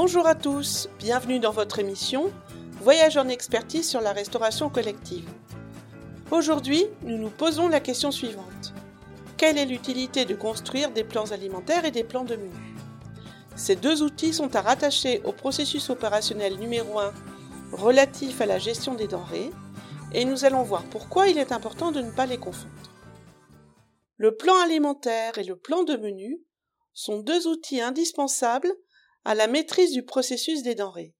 Bonjour à tous, bienvenue dans votre émission Voyage en expertise sur la restauration collective. Aujourd'hui, nous nous posons la question suivante. Quelle est l'utilité de construire des plans alimentaires et des plans de menu Ces deux outils sont à rattacher au processus opérationnel numéro 1 relatif à la gestion des denrées et nous allons voir pourquoi il est important de ne pas les confondre. Le plan alimentaire et le plan de menu sont deux outils indispensables à la maîtrise du processus des denrées.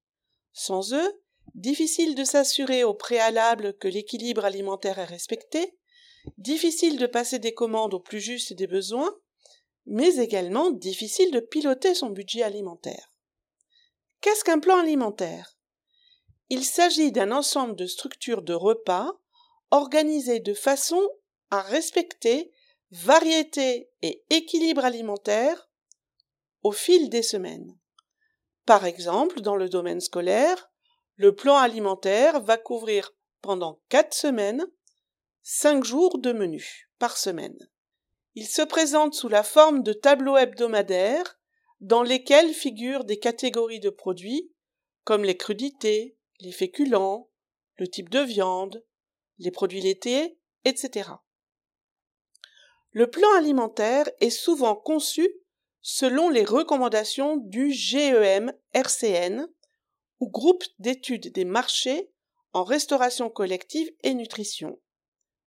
Sans eux, difficile de s'assurer au préalable que l'équilibre alimentaire est respecté, difficile de passer des commandes au plus juste des besoins, mais également difficile de piloter son budget alimentaire. Qu'est-ce qu'un plan alimentaire? Il s'agit d'un ensemble de structures de repas organisées de façon à respecter variété et équilibre alimentaire au fil des semaines. Par exemple, dans le domaine scolaire, le plan alimentaire va couvrir pendant quatre semaines cinq jours de menu par semaine. Il se présente sous la forme de tableaux hebdomadaires dans lesquels figurent des catégories de produits comme les crudités, les féculents, le type de viande, les produits laitiers, etc. Le plan alimentaire est souvent conçu selon les recommandations du GEM RCN ou groupe d'études des marchés en restauration collective et nutrition,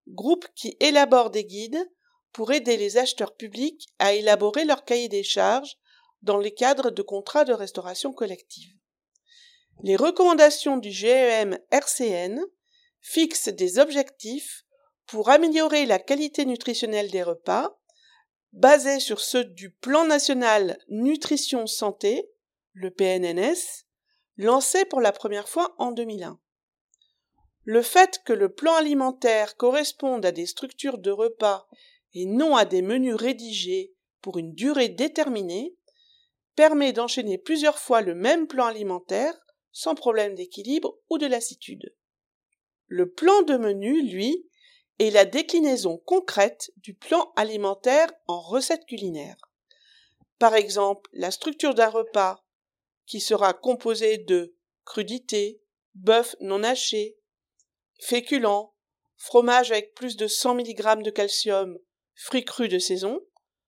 groupe qui élabore des guides pour aider les acheteurs publics à élaborer leur cahier des charges dans les cadres de contrats de restauration collective. Les recommandations du GEM RCN fixent des objectifs pour améliorer la qualité nutritionnelle des repas, basés sur ceux du Plan national nutrition santé, le PNNS, lancé pour la première fois en 2001. Le fait que le plan alimentaire corresponde à des structures de repas et non à des menus rédigés pour une durée déterminée permet d'enchaîner plusieurs fois le même plan alimentaire sans problème d'équilibre ou de lassitude. Le plan de menu, lui, est la déclinaison concrète du plan alimentaire en recettes culinaires. Par exemple, la structure d'un repas qui sera composé de crudités, bœuf non haché, féculents, fromage avec plus de 100 mg de calcium, fruits crus de saison,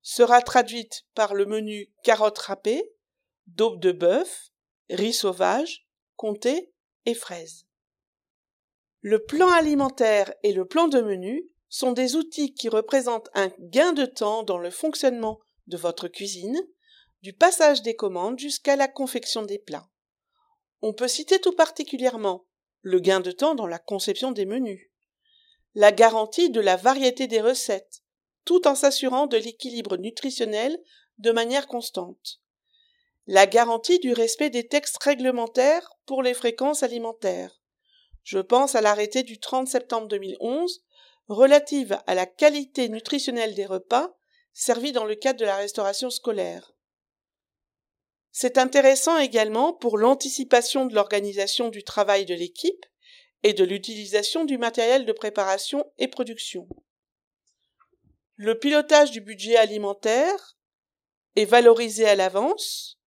sera traduite par le menu carottes râpées, daube de bœuf, riz sauvage, comté et fraises. Le plan alimentaire et le plan de menu sont des outils qui représentent un gain de temps dans le fonctionnement de votre cuisine, du passage des commandes jusqu'à la confection des plats. On peut citer tout particulièrement le gain de temps dans la conception des menus, la garantie de la variété des recettes, tout en s'assurant de l'équilibre nutritionnel de manière constante, la garantie du respect des textes réglementaires pour les fréquences alimentaires, je pense à l'arrêté du 30 septembre 2011 relative à la qualité nutritionnelle des repas servis dans le cadre de la restauration scolaire. C'est intéressant également pour l'anticipation de l'organisation du travail de l'équipe et de l'utilisation du matériel de préparation et production. Le pilotage du budget alimentaire est valorisé à l'avance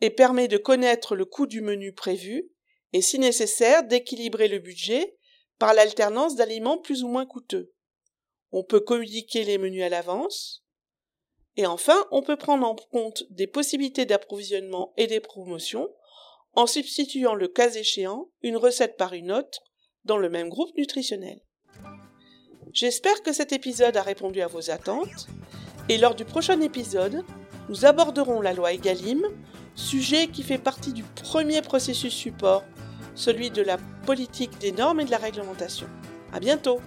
et permet de connaître le coût du menu prévu et si nécessaire d'équilibrer le budget par l'alternance d'aliments plus ou moins coûteux. On peut communiquer les menus à l'avance. Et enfin, on peut prendre en compte des possibilités d'approvisionnement et des promotions en substituant le cas échéant une recette par une autre dans le même groupe nutritionnel. J'espère que cet épisode a répondu à vos attentes et lors du prochain épisode, nous aborderons la loi Egalim, sujet qui fait partie du premier processus support celui de la politique des normes et de la réglementation. À bientôt!